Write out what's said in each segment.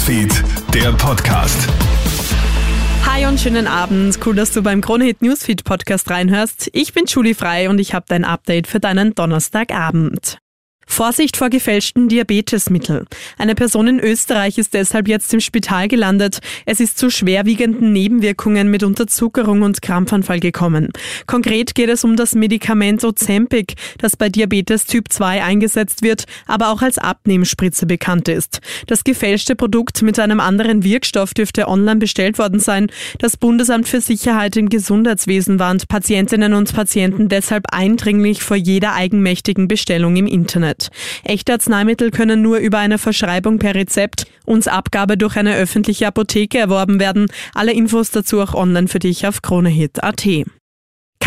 Newsfeed, der Podcast. Hi und schönen Abend. Cool, dass du beim Kronehit Newsfeed Podcast reinhörst. Ich bin Julie Frei und ich habe dein Update für deinen Donnerstagabend. Vorsicht vor gefälschten Diabetesmittel. Eine Person in Österreich ist deshalb jetzt im Spital gelandet. Es ist zu schwerwiegenden Nebenwirkungen mit Unterzuckerung und Krampfanfall gekommen. Konkret geht es um das Medikament Ozempic, das bei Diabetes Typ 2 eingesetzt wird, aber auch als Abnehmspritze bekannt ist. Das gefälschte Produkt mit einem anderen Wirkstoff dürfte online bestellt worden sein. Das Bundesamt für Sicherheit im Gesundheitswesen warnt Patientinnen und Patienten deshalb eindringlich vor jeder eigenmächtigen Bestellung im Internet. Echte Arzneimittel können nur über eine Verschreibung per Rezept und Abgabe durch eine öffentliche Apotheke erworben werden. Alle Infos dazu auch online für dich auf kronehit.at.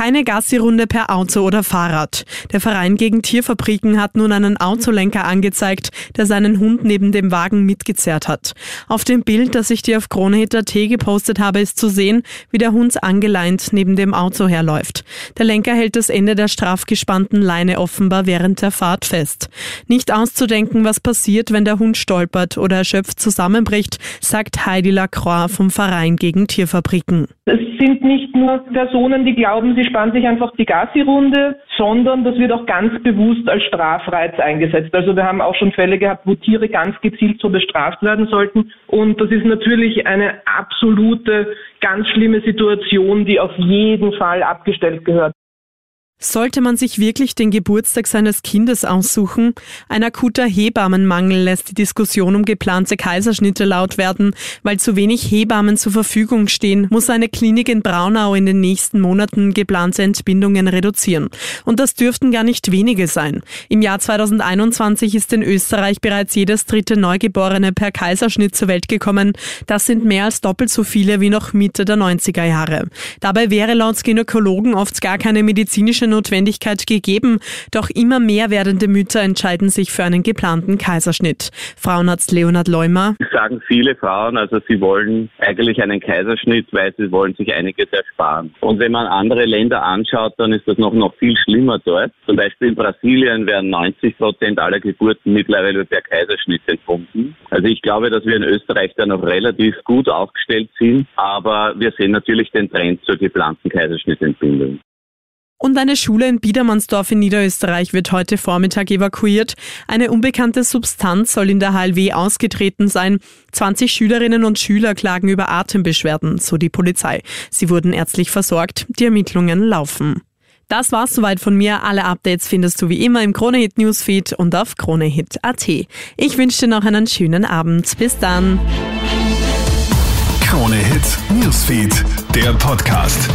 Keine Gassi-Runde per Auto oder Fahrrad. Der Verein gegen Tierfabriken hat nun einen Autolenker angezeigt, der seinen Hund neben dem Wagen mitgezerrt hat. Auf dem Bild, das ich dir auf KroneHit.at gepostet habe, ist zu sehen, wie der Hund angeleint neben dem Auto herläuft. Der Lenker hält das Ende der straff gespannten Leine offenbar während der Fahrt fest. Nicht auszudenken, was passiert, wenn der Hund stolpert oder erschöpft zusammenbricht, sagt Heidi Lacroix vom Verein gegen Tierfabriken. Es sind nicht nur Personen, die glauben, sie spannen sich einfach die Gassi-Runde, sondern das wird auch ganz bewusst als Strafreiz eingesetzt. Also wir haben auch schon Fälle gehabt, wo Tiere ganz gezielt so bestraft werden sollten. Und das ist natürlich eine absolute, ganz schlimme Situation, die auf jeden Fall abgestellt gehört. Sollte man sich wirklich den Geburtstag seines Kindes aussuchen? Ein akuter Hebammenmangel lässt die Diskussion um geplante Kaiserschnitte laut werden. Weil zu wenig Hebammen zur Verfügung stehen, muss eine Klinik in Braunau in den nächsten Monaten geplante Entbindungen reduzieren. Und das dürften gar nicht wenige sein. Im Jahr 2021 ist in Österreich bereits jedes dritte Neugeborene per Kaiserschnitt zur Welt gekommen. Das sind mehr als doppelt so viele wie noch Mitte der 90er Jahre. Dabei wäre laut Gynäkologen oft gar keine medizinische Notwendigkeit gegeben, doch immer mehr werdende Mütter entscheiden sich für einen geplanten Kaiserschnitt. Frauenarzt Leonhard Leumer. Sagen viele Frauen, also sie wollen eigentlich einen Kaiserschnitt, weil sie wollen sich einiges ersparen. Und wenn man andere Länder anschaut, dann ist das noch, noch viel schlimmer dort. Zum Beispiel in Brasilien werden 90 Prozent aller Geburten mittlerweile per Kaiserschnitt entbunden. Also ich glaube, dass wir in Österreich da noch relativ gut aufgestellt sind, aber wir sehen natürlich den Trend zur geplanten Kaiserschnittentbindung. Und eine Schule in Biedermannsdorf in Niederösterreich wird heute Vormittag evakuiert. Eine unbekannte Substanz soll in der HLW ausgetreten sein. 20 Schülerinnen und Schüler klagen über Atembeschwerden, so die Polizei. Sie wurden ärztlich versorgt. Die Ermittlungen laufen. Das war's soweit von mir. Alle Updates findest du wie immer im Kronehit Newsfeed und auf kronehit.at. Ich wünsche dir noch einen schönen Abend. Bis dann. Kronehit Newsfeed, der Podcast.